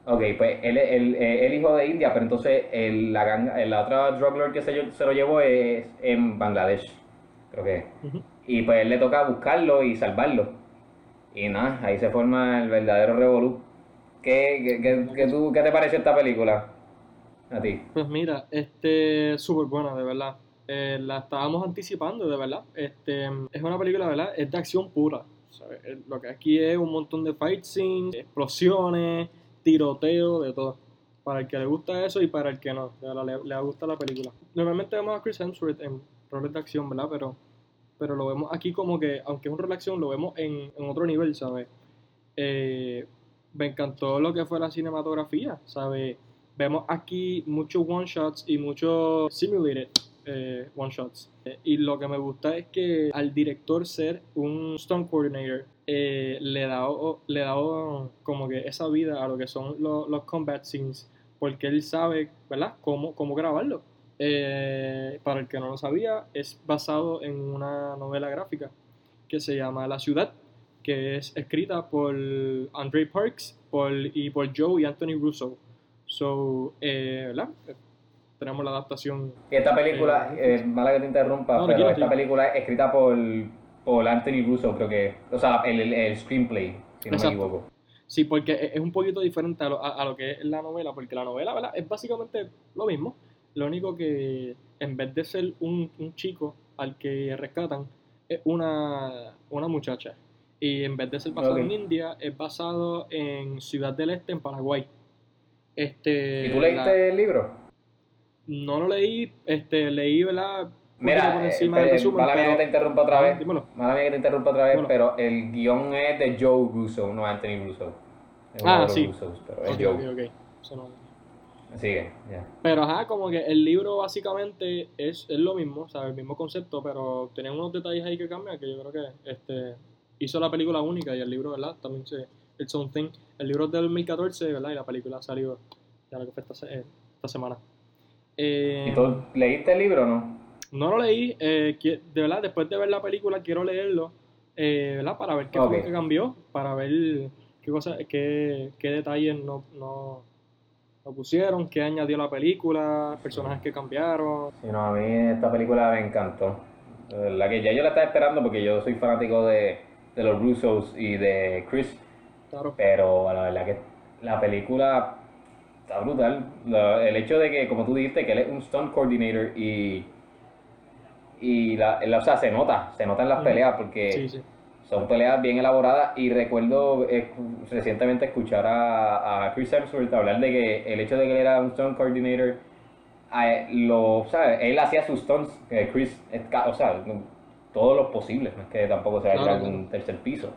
Ok, pues él es el, eh, el hijo de India, pero entonces el, la, ganga- la otra drug lord que se, se lo llevó es en Bangladesh, creo que. Y pues él le toca buscarlo y salvarlo. Y nada, ahí se forma el verdadero revolú. ¿Qué, qué, qué, qué tú, ¿Qué te pareció esta película? A ti. Pues mira, este súper buena, de verdad. Eh, la estábamos anticipando, de verdad. Este, es una película, verdad, es de acción pura. Eh, Lo que aquí es un montón de fight scenes, explosiones, tiroteo, de todo. Para el que le gusta eso y para el que no, le, le gusta la película. Normalmente vemos a Chris Hemsworth en roles de acción, ¿verdad? Pero, pero lo vemos aquí como que, aunque es un rol de acción, lo vemos en, en otro nivel, ¿sabes? Eh, me encantó lo que fue la cinematografía, ¿sabes? Vemos aquí muchos one shots y muchos simulated eh, one shots. Eh, y lo que me gusta es que al director ser un stunt coordinator eh, le da le como que esa vida a lo que son los, los combat scenes porque él sabe, ¿verdad? Cómo, cómo grabarlo. Para el que no lo sabía, es basado en una novela gráfica que se llama La Ciudad, que es escrita por Andre Parks por, y por Joe y Anthony Russo. So, eh, ¿verdad? Eh, Tenemos la adaptación. Y esta película, Eh, eh, mala que te interrumpa, No, pero tranquilo, esta tranquilo. película es escrita por, por Anthony Russo, creo que. O sea, el, el, el screenplay, si no Exacto. me equivoco. Sí, porque es es un poquito diferente a lo, a, a lo que es la novela, porque la novela, ¿verdad? Es básicamente lo mismo. Lo único que en vez de ser un, un chico al que rescatan, es una, una muchacha. Y en vez de ser basado en India, es basado en Ciudad del Este, en Paraguay. Este, ¿Y tú leíste la- el libro? no lo leí, este, leí, ¿verdad? Mira, por eh, encima eh, del resumen, mala mía pero- que te interrumpa otra Ah, vez. dímelo. Mala mía que te interrumpa otra vez, Dímelo. pero el guion es de Joe Russo, no Anthony Russo. Es Ah, sí. Russos, pero es Joe. ok, ok. Eso no- Sigue, ya. Pero ajá, como que el libro básicamente es, es lo mismo, o sea, el mismo concepto, pero tiene unos detalles ahí que cambian que yo creo que este hizo la película única y el libro, ¿verdad? También se It's Own Thing. El libro es del 2014, ¿verdad? Y la película salió ya lo que fue esta, eh, esta semana. Eh, ¿Y tú leíste el libro o no? no lo leí, eh, de verdad, después de ver la película quiero leerlo, eh, ¿verdad? Para ver qué fue lo que cambió, para ver qué cosas, qué, qué detalles no, no, no pusieron, qué añadió la película, personajes que cambiaron. Sí, no, a mí esta película me encantó. Verdad que ya yo la estaba esperando porque yo soy fanático de, de los Russos y de Chris. Claro. Pero la verdad que la película está brutal. La- el hecho de que, como tú dijiste, que él es un stunt coordinator y. Y la, la- o sea, se nota, se nota en las peleas porque Sí, sí. son peleas bien elaboradas y recuerdo eh, recientemente escuchar a, a Chris Hemsworth hablar de que el hecho de que él era un stunt coordinator, lo, o sea, él hacía sus stunts, que Chris, ca- o sea, todos los posibles, no es que tampoco se vaya a Claro, tirar de un tercer piso,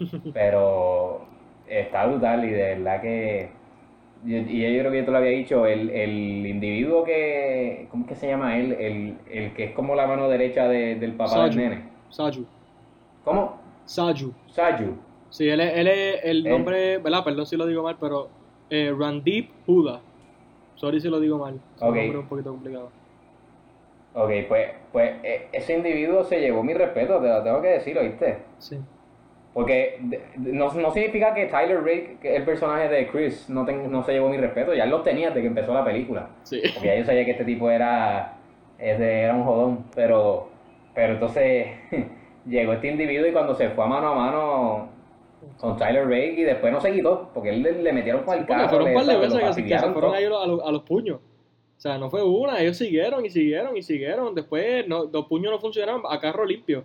[laughs] pero está brutal y de verdad que, y, y yo creo que yo te lo había dicho, el, el individuo que, ¿cómo es que se llama él? El, el que es como la mano derecha de- del papá del Saju. nene. Saju. ¿Cómo? Saju. Saju. Sí, él es, él es el Él. nombre, ¿verdad? Perdón si lo digo mal, pero eh, Randeep Huda. Sorry si lo digo mal. Es un Ok. nombre un poquito complicado. Ok, pues, pues eh, ese individuo se llevó mi respeto, te lo tengo que decir, ¿oíste? Sí. Porque no, no significa que Tyler Rake, que es el personaje de Chris, no, ten- no se llevó mi respeto, ya él lo tenía desde que empezó la película. Sí. Porque ya yo sabía que este tipo era, era un jodón, pero, pero entonces [laughs] llegó este individuo y cuando se fue a mano a mano con Tyler Rake y después no se quitó, porque él le, le metieron con el Porque carro. fueron un par de veces que, se- que se fastidiaron fueron ahí a los, a los puños. O sea, no fue una, ellos siguieron y siguieron y siguieron. Después no, los puños no funcionaron a carro limpio.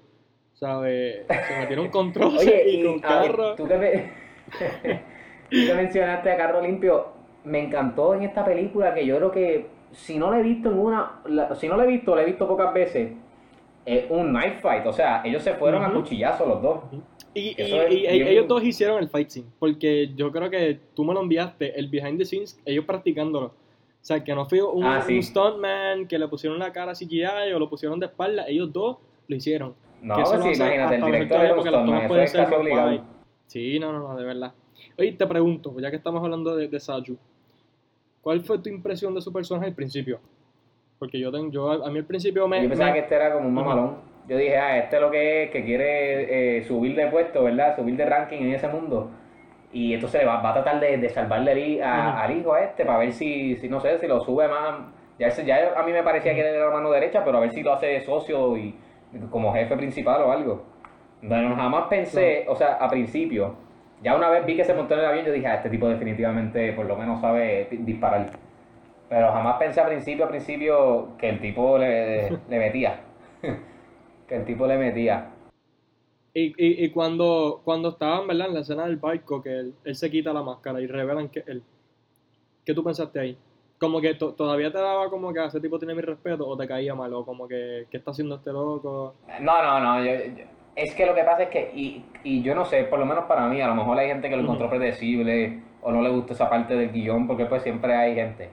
¿Sabes? Se metieron con troces Oye, y, y con a ver, carro. tú que, me- [laughs] tú que mencionaste a Carro Limpio, me encantó en esta película que yo creo que si no la he visto en una, la- si no la he visto, la he visto pocas veces, es un knife fight. O sea, ellos se fueron a Ujú. cuchillazos los dos. Y, y- Eso es y- y bien- ellos dos hicieron el fight scene, porque yo creo que tú me lo enviaste, el behind the scenes, ellos practicándolo. O sea, que no fue un, Ah, sí. un stuntman que le pusieron la cara CGI o lo pusieron de espalda, ellos dos lo hicieron. No, Que eso sí, hace imagínate, el director era porque tomas eso pueden ser obligado. Sí, no, no, no, de verdad. Oye, te pregunto, ya que estamos hablando de, de Saju, ¿cuál fue tu impresión de su personaje al principio? Porque yo, tengo, yo a, a mí al principio me... Yo pensaba me- que este era como un mamalón. Yo dije, ah, este es lo que es, que quiere eh, subir de puesto, ¿verdad? Subir de ranking en ese mundo. Y entonces va, va a tratar de, de salvarle a- al hijo a este para ver si, si, no sé, si lo sube más. Ya, ya a mí me parecía que era la mano derecha, pero a ver si lo hace socio y como jefe principal o algo. Bueno, jamás pensé, o sea, a principio, ya una vez vi que se montó en el avión, yo dije, ah, este tipo definitivamente por lo menos sabe di- disparar. Pero jamás pensé a principio, a principio, que el tipo le, le metía. [laughs] que el tipo le metía. Y, y, y cuando, cuando estaban, ¿verdad? En la escena del barco, que él, él se quita la máscara y revelan que él... ¿Qué tú pensaste ahí? Como que to- todavía te daba como que "Ah, ese tipo tiene mi respeto o te caía mal o como que ¿qué está haciendo este loco? No, no, no. yo- yo- es que lo que pasa es que, y, y yo no sé, por lo menos para mí, a lo mejor hay gente que lo encontró predecible o no le gustó esa parte del guion, porque pues siempre hay gente.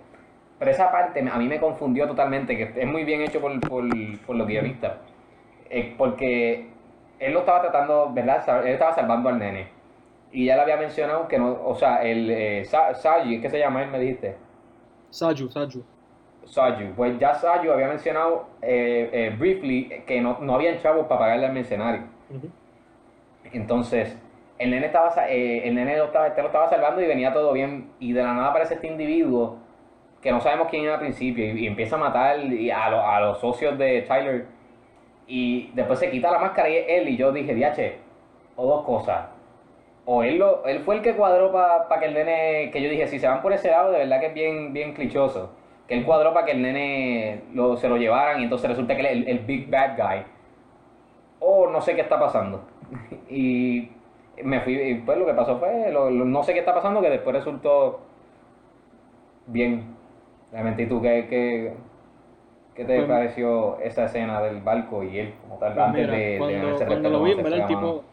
Pero esa parte a mí me confundió totalmente, que es muy bien hecho por, por, por los guionistas. Eh, porque él lo estaba tratando, ¿verdad? Él estaba salvando al nene. Y ya le había mencionado que no, o sea, el eh, Sa- Saji, ¿qué se llama él? Me dijiste. Saju, Saju. Saju. Pues ya Saju había mencionado eh, eh, briefly que no, no habían chavos para pagarle al mercenario. Entonces, el nene, estaba, eh, el nene lo estaba, este lo estaba salvando y venía todo bien. Y de la nada aparece este individuo que no sabemos quién era al principio y, y empieza a matar y a, lo- a los socios de Tyler. Y después se quita la máscara y él. Y yo dije, diache, o dos cosas. O él, lo, él fue el que cuadró para que el nene, que yo dije, si se van por ese lado, de verdad que es bien, bien clichoso. Que él cuadró para que el nene lo, se lo llevaran y entonces resulta que él es el, el big bad guy. O no sé qué está pasando. [laughs] y me fui, y pues lo que pasó fue, lo- no sé qué está pasando, que después resultó bien. Realmente, ¿y tú qué, qué, qué te Pues- pareció esa escena del barco y él como tal Pues antes mira, de, de cuando, el cuando lo vi, se El tipo,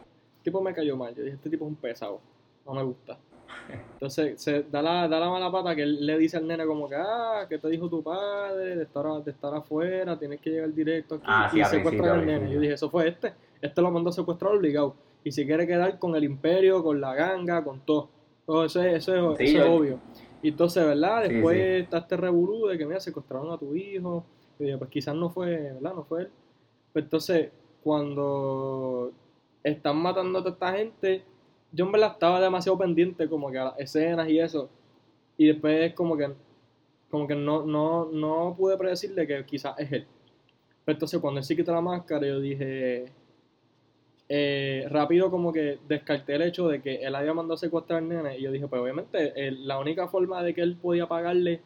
tipo me cayó mal. Yo dije, este tipo es un pesado. No me gusta. [laughs] Entonces, se da la, da la mala pata que él le dice al nene como que, ah, ¿qué te dijo tu padre? De estar, de estar afuera, tienes que llegar directo aquí. Ah, sí, y secuestran al nene. Yo dije, eso fue este. Este lo mandó a secuestrar obligado. Y si quiere quedar con el imperio, con la ganga, con todo. Todo eso es, eso es, Sí, eso es obvio. Y entonces, ¿verdad? Después sí. está este revolú de que, mira, secuestraron a tu hijo. Y dije, pues quizás no fue, ¿verdad? No fue él. Pues entonces, cuando están matando a toda esta gente, yo en verdad estaba demasiado pendiente como que a las escenas y eso. Y después como que como que no, no, no pude predecirle que quizás es él. Pero entonces cuando él se quita la máscara, yo dije, eh, rápido como que descarté el hecho de que él había mandado a secuestrar al nene. Y yo dije, pues obviamente eh, la única forma de que él podía pagarle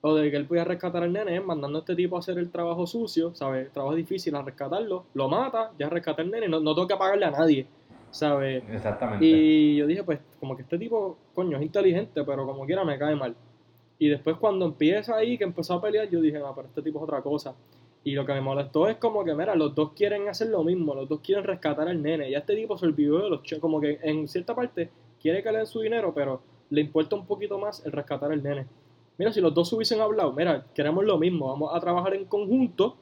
o de que él podía rescatar al nene es mandando a este tipo a hacer el trabajo sucio, ¿sabes? Trabajo difícil a rescatarlo, lo mata, ya rescata al nene, no, no tengo que pagarle a nadie, ¿sabes? Exactamente. Y yo dije, pues, como que este tipo, coño, es inteligente, pero como quiera me cae mal. Y después cuando empieza ahí, que empezó a pelear, yo dije, no, pero este tipo es otra cosa. Y lo que me molestó es como que, mira, los dos quieren hacer lo mismo, los dos quieren rescatar al nene. Ya este tipo se olvidó de los che- como que en cierta parte quiere que le den su dinero, pero le importa un poquito más el rescatar al nene. Mira, si los dos hubiesen hablado, mira, queremos lo mismo, vamos a trabajar en conjunto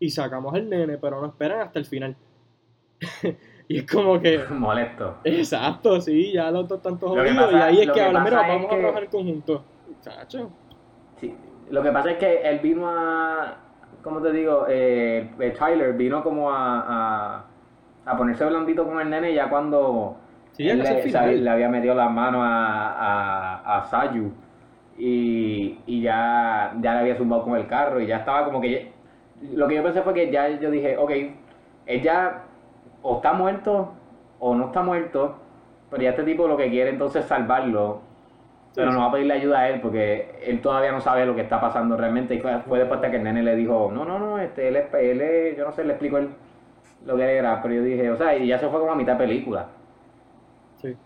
y sacamos al nene, pero no esperan hasta el final. [laughs] y es como que... [laughs] Molesto. Exacto, sí, ya los dos están todos jodidos y ahí es que que hablan, mira, vamos a trabajar en conjunto. Chacho. Sí. Lo que pasa es que él vino a, ¿cómo te digo? Eh, eh, Tyler vino como a, a, a ponerse blandito con el nene ya cuando Sí, ya le había metido las manos a, a, a Sayu y, y ya, ya le había zumbado con el carro y ya estaba como que... Lo que yo pensé fue que ya yo dije, ok, él ya o está muerto o no está muerto, pero ya este tipo lo que quiere entonces es salvarlo pero Sí, no va a pedirle ayuda a él porque él todavía no sabe lo que está pasando realmente. Y fue, después de que el nene le dijo, no, no, no, este, él es, él es- yo no sé, le explico él lo que era, pero yo dije, o sea, y ya se fue como a mitad de película. Sí.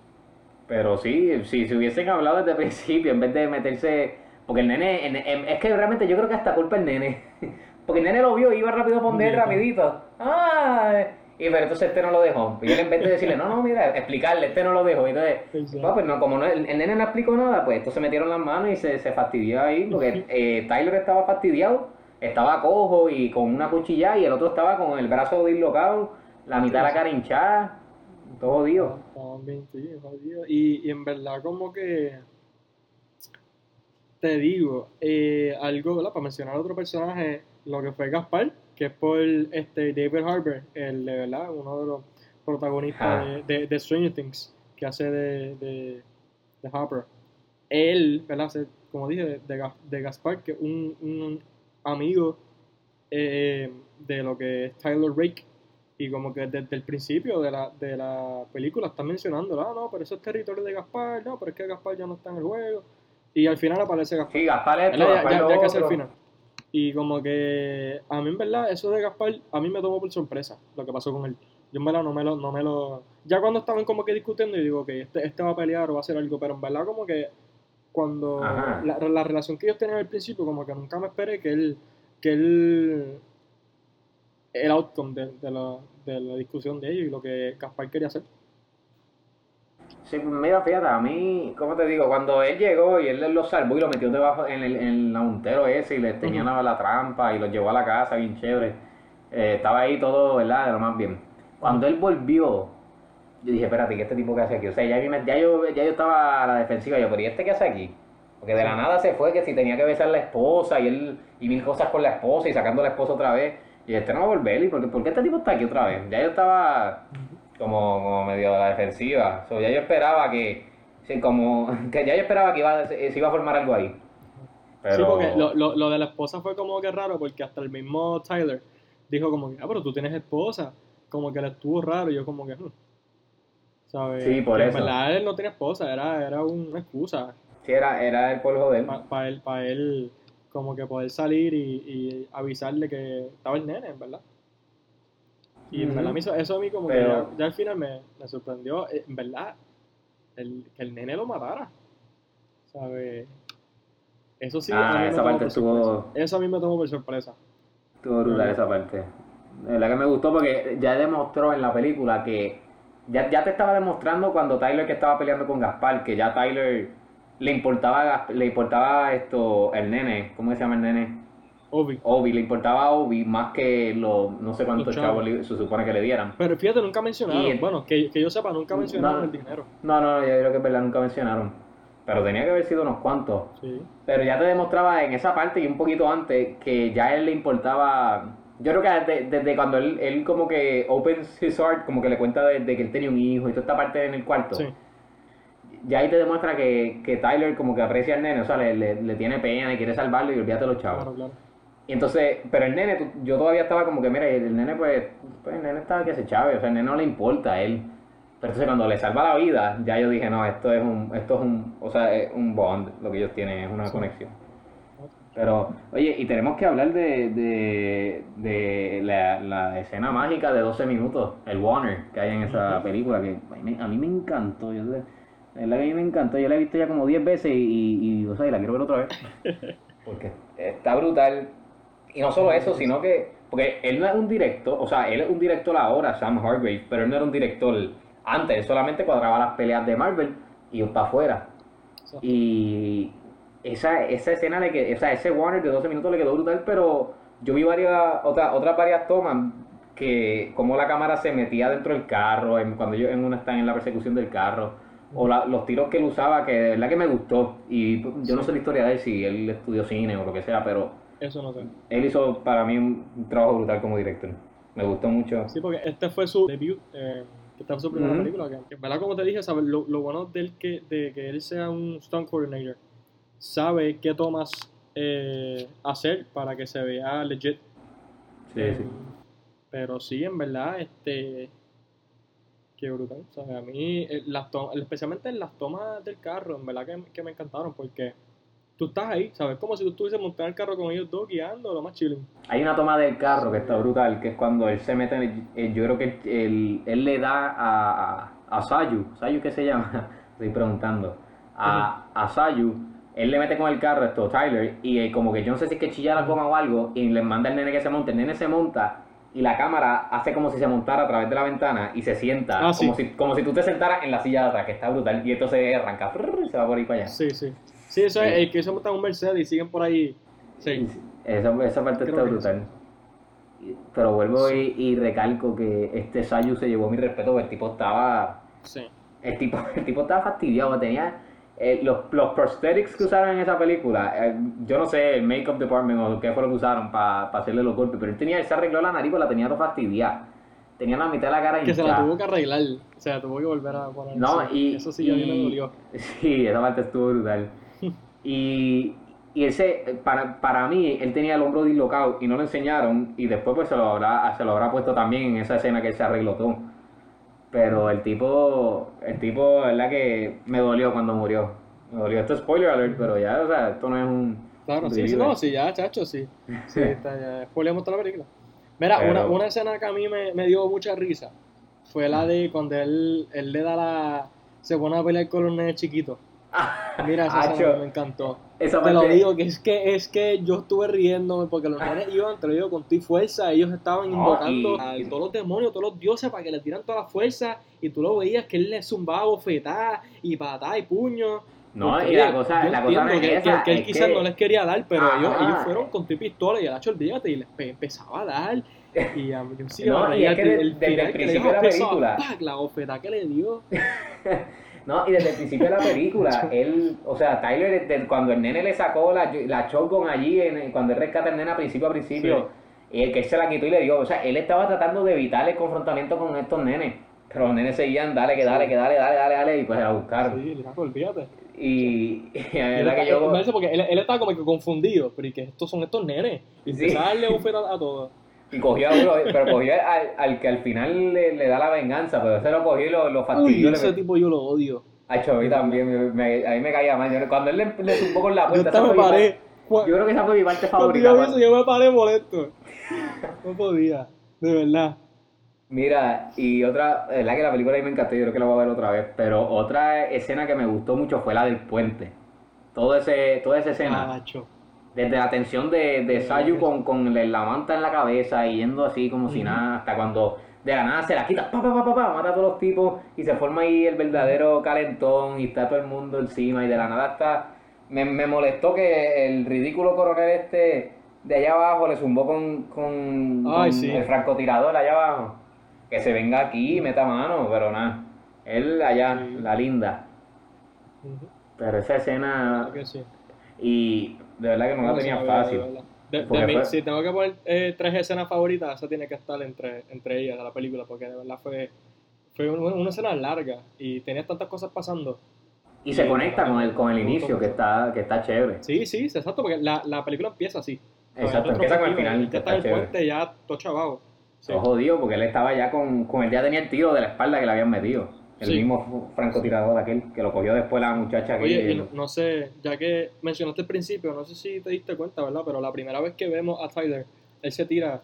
Pero sí, si se hubiesen hablado desde el [laughs] principio, en vez de meterse, porque el nene, en- en- es que realmente yo creo que hasta culpa el nene, [laughs] Porque el nene lo vio iba rápido a poner rapidito. ¡Ah! Y pero entonces este no lo dejó. Y él en vez de decirle, no, no, mira, explicarle, este no lo dejó. Y entonces, no, pues no, como no, el, el nene no explicó nada, pues estos se metieron las manos y se, se fastidió ahí. Porque [laughs] eh, Tyler estaba fastidiado, estaba cojo y con una cuchilla y el otro estaba con el brazo dislocado, la mitad de la cara hinchada, todo jodido. Estaban bien, sí, jodidos. Y, y en verdad como que te digo, eh, algo, ¿verdad? Para mencionar otro personaje, lo que fue Gaspar, que es por este David Harbour, el de verdad, uno de los protagonistas Ah. de, de, de Stranger Things, que hace de, de, de Harper. Él, ¿verdad? Hace, como dije, de, de Gaspar, que es un, un amigo eh, de lo que es Tyler Rake. Y como que desde el principio de la, de la película están mencionando, ah, no, pero eso es territorio de Gaspar, no, pero es que Gaspar ya no está en el juego. Y al final aparece Gaspar. Sí, Gaspar es Ya, ya, ya casi al otro. final. Y como que a mí en verdad eso de Gaspar a mí me tomó por sorpresa lo que pasó con él. Yo en verdad no me lo, no me lo... Ya cuando estaban como que discutiendo y digo que este, este va a pelear o va a hacer algo, pero en verdad como que cuando la, la relación que ellos tenían al principio como que nunca me esperé que él que él el outcome de, de la, de la discusión de ellos y lo que Gaspar quería hacer. Sí, pues mira, fíjate, a mí, ¿cómo te digo? Cuando él llegó y él lo salvó y lo metió debajo en el, en el ese y le tenía Ujú. la, la trampa y lo llevó a la casa bien chévere, eh, estaba ahí todo, ¿verdad? De lo más bien. Cuando él volvió, yo dije, espérate, ¿qué este tipo que hace aquí? O sea, ya, ya, yo, ya yo estaba a la defensiva, yo, pero ¿y este qué hace aquí? Porque de la nada se fue, que si tenía que besar a la esposa y él y mil cosas con la esposa y sacando a la esposa otra vez. Y este no va a volver, ¿y por qué, por qué este tipo está aquí otra vez? Ya yo estaba como, como medio a la defensiva. So, ya yo esperaba que, sí, como, [laughs] que ya yo esperaba que iba, se, se iba a formar algo ahí. Pero, Sí, porque lo, lo, lo de la esposa fue como que raro, porque hasta el mismo Tyler dijo como que, ah, pero tú tienes esposa. Como que le estuvo raro, y yo como que, hmm. ¿sabes? Sí, por Que eso. En verdad él no tenía esposa, era, era una excusa sí, era, era el por joder. para él, para él como que poder salir y, y avisarle que estaba el nene, en verdad. Y en Ujú. verdad me hizo- eso a mí como Pero- que ya, ya al final me, me sorprendió, eh, en verdad, el, que el nene lo matara. ¿Sabes? Eso sí, Ah, a mí me esa parte estuvo-. Eso a mí me tomó por sorpresa. Estuvo brutal esa parte. Verdad que me gustó porque ya demostró en la película que ya, ya te estaba demostrando cuando Tyler que estaba peleando con Gaspar, que ya Tyler le importaba le importaba esto el nene, ¿cómo se llama el nene? Obi. Obi, le importaba a Obi más que los no sé cuántos chavos le- se supone que le dieran. Pero fíjate, nunca mencionaron. El- Bueno, que, que yo sepa, nunca mencionaron No. el dinero. No, no, yo creo que es verdad, nunca mencionaron. Pero tenía que haber sido unos cuantos. Sí. Pero ya te demostraba en esa parte y un poquito antes que ya a él le importaba. Yo creo que desde, desde cuando él, él como que opens his heart, como que le cuenta de, de que él tenía un hijo y toda esta parte en el cuarto. Sí. Ya ahí te demuestra que, que Tyler como que aprecia al nene, o sea, le, le- le tiene pena y quiere salvarlo y olvídate los chavos. Claro, claro. Y entonces, pero el nene, yo todavía estaba como que, mira, el nene pues, pues el nene estaba que se chave, o sea, el nene no le importa a él. Pero entonces cuando le salva la vida, ya yo dije, no, esto es un, esto es un, o sea, es un bond, lo que ellos tienen, es una Sí. conexión. Pero, oye, y tenemos que hablar de, de, de la, la escena mágica de 12 minutos, el Warner que hay en esa película, que a mí, a mí me encantó, yo, de verdad que a mí me encantó, yo la he visto ya como 10 veces y, y, y, o sea, y la quiero ver otra vez. [laughs] Porque está brutal. Y no solo eso, sino que, porque él no es un director, o sea, él es un director ahora, Sam Hargrave, pero él no era un director antes, él solamente cuadraba las peleas de Marvel y iba para afuera. Y esa, esa escena, le que, o sea, ese Warner de 12 minutos le quedó brutal, pero yo vi varias, otras otras varias tomas que como la cámara se metía dentro del carro, en- cuando ellos en una están en la persecución del carro, o la- los tiros que él usaba, que de verdad que me gustó. Y yo no sé la historia de él, si él estudió cine o lo que sea, pero Eso no sé. él hizo para mí un, trabajo brutal como director. Me gustó mucho. Sí, porque este fue su debut, eh, esta fue su primera película. Que, que, ¿verdad? Como te dije, ¿sabes? Lo, lo bueno de él que, de que él sea un stunt coordinator, sabe qué tomas eh, hacer para que se vea legit. Sí, Eh, sí. Pero sí, en verdad, este. Qué brutal. O sea, a mí, eh, las to- especialmente en las tomas del carro, en verdad que, que me encantaron porque tú estás ahí, ¿sabes? Como si tú estuvieses montando el carro con ellos dos guiando, lo más chilling. Hay una toma del carro que está brutal, que es cuando él se mete, en el- yo creo que él, él le da a, a, a Sayu, ¿Sayu qué se llama? [laughs] Estoy preguntando. A, a Sayu él le mete con el carro esto, Tyler, y eh, como que yo no sé si es que chilla la goma o algo, y le manda al nene que se monte. El nene se monta y la cámara hace como si se montara a través de la ventana y se sienta, Ah, sí. como, si, como si tú te sentaras en la silla de atrás, que está brutal, y entonces arranca, prrr, y se va por ahí para allá. Sí, sí. Sí, eso es Sí. el que se monta un Mercedes y siguen por ahí. Sí. Esa, esa parte Creo está brutal. Pero vuelvo y, y recalco que este Sayu se llevó mi respeto, porque el tipo estaba Sí. El tipo, [laughs] el tipo estaba fastidiado, tenía eh, los, los prosthetics que usaron en esa película, eh, yo no sé, el make-up department o qué fue lo que usaron para hacerle los golpes, pero él tenía, él se arregló la nariz, pero la tenía todo fastidiada. Tenía la mitad de la cara Que se la tuvo que arreglar. O sea, tuvo que volver a poner. No, eso. y. Eso sí, a mí me y- dolió. [laughs] Sí, esa parte estuvo brutal. [laughs] y. Y ese, para, para mí, él tenía el hombro dislocado y no lo enseñaron. Y después, pues se lo habrá, se lo habrá puesto también en esa escena que él se arregló todo. Pero el tipo, el tipo, la verdad que me dolió cuando murió. Me dolió. Esto es spoiler alert, pero ya, o sea, esto no es un. Claro, sí, sí, no, sí, ya, chacho, sí. Sí, [laughs] está, ya. Spoileamos toda la película. Mira, Pero- una, una escena que a mí me, me dio mucha risa fue la de cuando él, él le da la. Se pone a pelear con los nenes chiquitos. [laughs] Mira, esa Acho, me encantó. esa Te lo digo, que es que es que yo estuve riéndome porque los nenes iban, te lo digo, con tu fuerza, ellos estaban No, invocando y- a todos los demonios, todos los dioses para que le tiran toda la fuerza y tú lo veías que él le zumbaba bofetada y patada y puño. No, Porque, y la cosa, yo la cosa no es que, esa, que- él es quizás que- no les quería dar, pero ellos, ellos fueron con tu pistola y el hacho, olvídate, y les pe- empezaba a dar. Y a mí sí, [laughs] No, y es que el desde final el que le principio de la pesado, película- ¡pac! la bofetada que le dio. [laughs] No, y desde el principio de la película, [laughs] él, o sea, Tyler, desde cuando el nene le sacó la, la shotgun allí, en, cuando él rescata al nene a principio a principio, y el que él se la quitó y le dio, o sea, él estaba tratando de evitar el confrontamiento con estos nenes, pero los nenes seguían, dale, que dale, que dale, dale, dale, dale, y pues a buscar. Sí, Liraco, olvídate. Y, [laughs] y la Y él, verdad que yo... parece porque él, él estaba como que confundido, pero y que estos son estos nenes. Y Sí. a darle a todos. Y cogió a uno, pero cogió al, al que al final le, le da la venganza, pero ese lo cogió y lo, lo fastidió. ese tipo yo lo odio. A mí también, me, me- a mí me caía mal. Yo- cuando él le, le zumbó con la Yo puerta, esa me paré. yo creo que esa fue mi parte favorita. yo eso, yo me paré molesto. No podía, de verdad. Mira, y otra, la verdad que la película a mí me encantó, yo creo que la voy a ver otra vez, pero otra escena que me gustó mucho fue la del puente. Todo ese, toda esa escena, Macho. Desde la tensión de, de Sayu con, con la manta en la cabeza y yendo así como si nada, hasta cuando de la nada se la quita, pa, pa, pa, pa, pa, mata a todos los tipos y se forma ahí el verdadero calentón y está todo el mundo encima y de la nada está... Me, me molestó que el ridículo coronel este de allá abajo le zumbó con, con, Ay, con sí. el francotirador allá abajo. Que se venga aquí y meta mano, pero nada. Él allá, Sí. la linda. Pero esa escena... sí. Y de verdad que no la tenía fácil. de mí, si tengo que poner eh, tres escenas favoritas, esa tiene que estar entre, entre ellas de la película, porque de verdad fue, fue un- una, escena larga y tenías tantas cosas pasando. Y se conecta con el, con el inicio, que está, que está chévere. Sí, sí, sí, exacto, porque la, la película empieza así. Exacto, empieza con el final, Ya que está en está el puente, ya todo chavado. Sí. Todo jodido porque él estaba ya con, con él ya tenía el tiro de la espalda que le habían metido. El Sí. mismo francotirador aquel que lo cogió después la muchacha que... Oye, no, no sé, ya que mencionaste al principio, no sé si te diste cuenta, ¿verdad? Pero la primera vez que vemos a Tyler, él se tira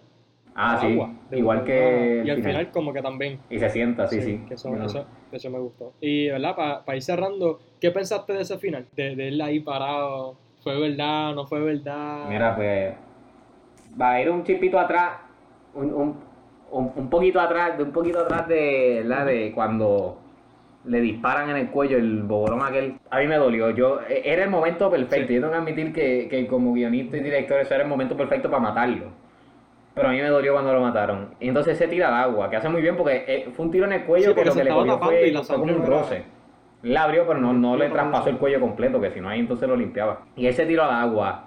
ah, al sí, agua. igual que... Y el al final como que también. Y se sienta, sí, sí. Que eso, eso, eso me gustó. Y, ¿verdad? Para ir cerrando, ¿qué pensaste de ese final? De, de él ahí parado. ¿Fue verdad? ¿No fue verdad? Mira, pues va a ir un chipito atrás, un, un, un, un poquito atrás, de un poquito atrás de la de cuando le disparan en el cuello el bobolón aquel. A mí me dolió. Yo e- era el momento perfecto. Sí. Yo tengo que admitir que, que como guionista y director eso era el momento perfecto para matarlo. Pero a mí me dolió cuando lo mataron. Y entonces se tira al agua, que hace muy bien porque eh, fue un tiro en el cuello Sí, que lo que le cogió fue, y la fue como un roce. La abrió, pero no, no le traspasó el cuello completo, que si no ahí entonces lo limpiaba. Y él se tiró al agua.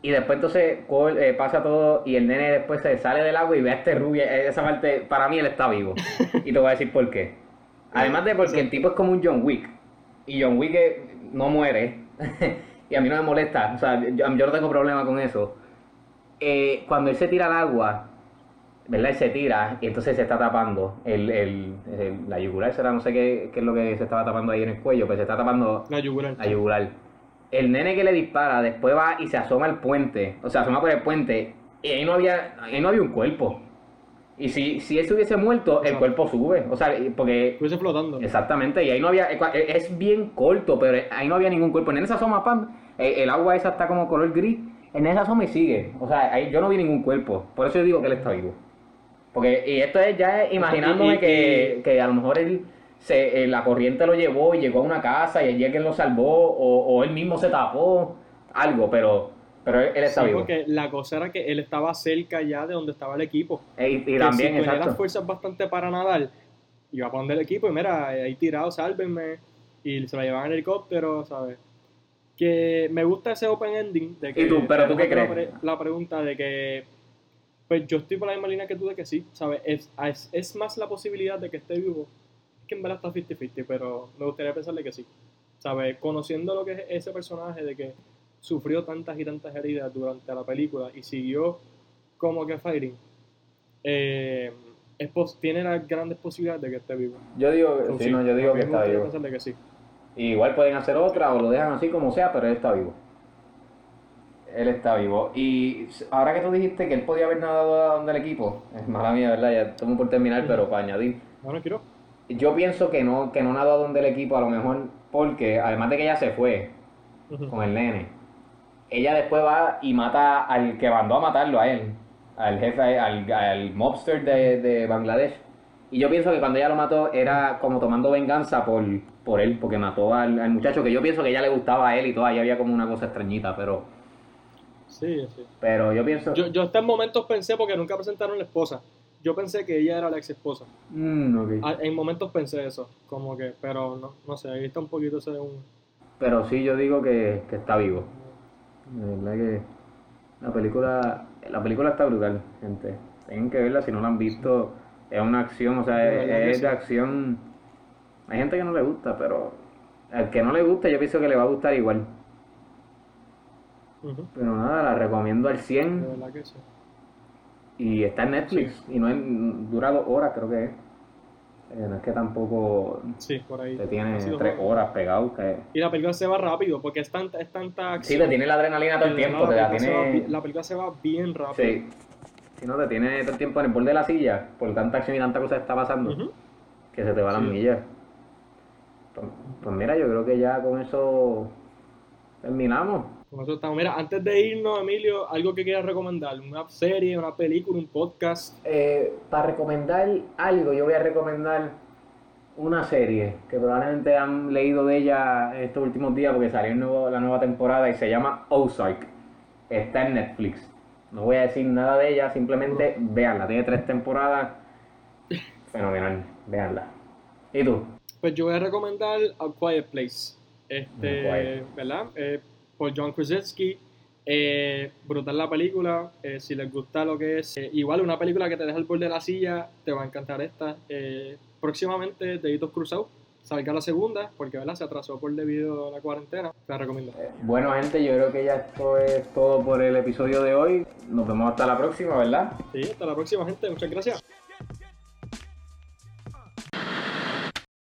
Y después entonces co- eh, pasa todo y el nene después se sale del agua y ve a este rubio. eh, Esa parte, para mí él está vivo. [laughs] Y te voy a decir por qué. Además de porque el tipo es como un John Wick. Y John Wick eh, no muere. [laughs] y a mí no me molesta. O sea, yo, yo no tengo problema con eso. Eh, cuando él se tira al agua, ¿verdad? Él se tira y entonces se está tapando el, el, el- la yugular, será, no sé qué, qué es lo que se estaba tapando ahí en el cuello, pero se está tapando La yugular. la yugular. El nene que le dispara después va y se asoma al puente, o sea, asoma por el puente y ahí no había, ahí no había un cuerpo. Y si, si él se hubiese muerto, el cuerpo sube. O sea, porque Estuviese flotando. Exactamente, y ahí no había, es bien corto, pero ahí no había ningún cuerpo. En esa asoma, pam, eh, el agua esa está como color gris, en esa asoma y sigue. O sea, ahí yo no vi ningún cuerpo, por eso yo digo que él está vivo. Porque, y esto es ya imaginándome que, que a lo mejor él, se, eh, la corriente lo llevó y llegó a una casa y allí alguien lo salvó, o, o él mismo se tapó, algo, pero, pero él, él está Sí, vivo. porque la cosa era que él estaba cerca ya de donde estaba el equipo. Y, y también, si tenía las fuerzas bastante para nadar, iba a poner el equipo y mira, ahí tirado, sálvenme. Y se la llevaban en helicóptero, ¿sabes? Que me gusta ese open ending. De que, ¿Y tú? ¿Pero tú qué la crees? pre- La pregunta de que. Pues yo estoy por la misma línea que tú de que sí, ¿sabes? Es, es, es más la posibilidad de que esté vivo. Que en verdad está 50-50, pero me gustaría pensarle que sí. ¿Sabes? Conociendo lo que es ese personaje de que sufrió tantas y tantas heridas durante la película y siguió como que fighting, eh, es pos- tiene las grandes posibilidades de que esté vivo. Yo digo, So, sí, no, yo digo que está vivo. pensarle que sí. Igual pueden hacer otra o lo dejan así como sea, pero él está vivo. Él está vivo. Y ahora que tú dijiste que él podía haber nadado a donde el equipo, es mala mía, ¿verdad? Ya estamos por terminar, pero para añadir. Bueno, quiero. Yo pienso que no, que no nadó a donde el equipo, a lo mejor porque, además de que ella se fue con el nene, ella después va y mata al que mandó a matarlo a él, al jefe, al, al mobster de, de Bangladesh. Y yo pienso que cuando ella lo mató era como tomando venganza por, por él, porque mató al, al muchacho, que yo pienso que ella le gustaba a él y todo, ahí había como una cosa extrañita, pero, Sí, sí. pero yo pienso... Yo, yo hasta en momentos pensé, porque nunca presentaron la esposa, yo pensé que ella era la ex esposa. Mm, ok. Ah, En momentos pensé eso, como que, pero no, no sé, ahí está un poquito ese un... Pero sí yo digo que, que está vivo. De verdad que la película, la película está brutal, gente. Tienen que verla si no la han visto. Es una acción, o sea, De es, sí. de acción. Hay gente que no le gusta, pero al que no le gusta yo pienso que le va a gustar igual. Pero nada, la recomiendo al De 100 verdad que sí. y está en Netflix. Y no es, dura dos horas creo que es. Eh, no es que tampoco Sí, por ahí. te tiene tres horas pegado. Que... Y la película se va rápido, porque es tanta, es tanta Sí, acción. te tiene la adrenalina todo el tiempo, te la película se va tiene... la película se va bien rápido. Sí. Si no, te tiene todo el tiempo en el borde de la silla, por tanta acción y tanta cosa que está pasando, que se te va las Sí. millas. Pues, pues mira, yo creo que ya con eso terminamos. Con eso estamos. Mira, antes de irnos, Emilio, algo que quieras recomendar, una serie, una película, un podcast. Eh, para recomendar algo, yo voy a recomendar una serie que probablemente han leído de ella estos últimos días porque salió el nuevo- la nueva temporada y se llama Ozark. Está en Netflix. No voy a decir nada de ella, simplemente véanla. Tiene tres temporadas. Fenomenal, véanla. ¿Y tú? Pues yo voy a recomendar A Quiet Place. Este, Quiet. ¿verdad? Eh, por John Krasinski. Eh, brutal la película. eh, si les gusta lo que es. eh, igual una película que te deja al borde de la silla, te va a encantar esta. Eh, próximamente, Deditos Cruzados. Salga la segunda, porque ¿verdad? se atrasó por debido a la cuarentena. Te la recomiendo. Bueno, gente, yo creo que ya esto es todo por el episodio de hoy. Nos vemos hasta la próxima, ¿verdad? Sí, hasta la próxima, gente. Muchas gracias.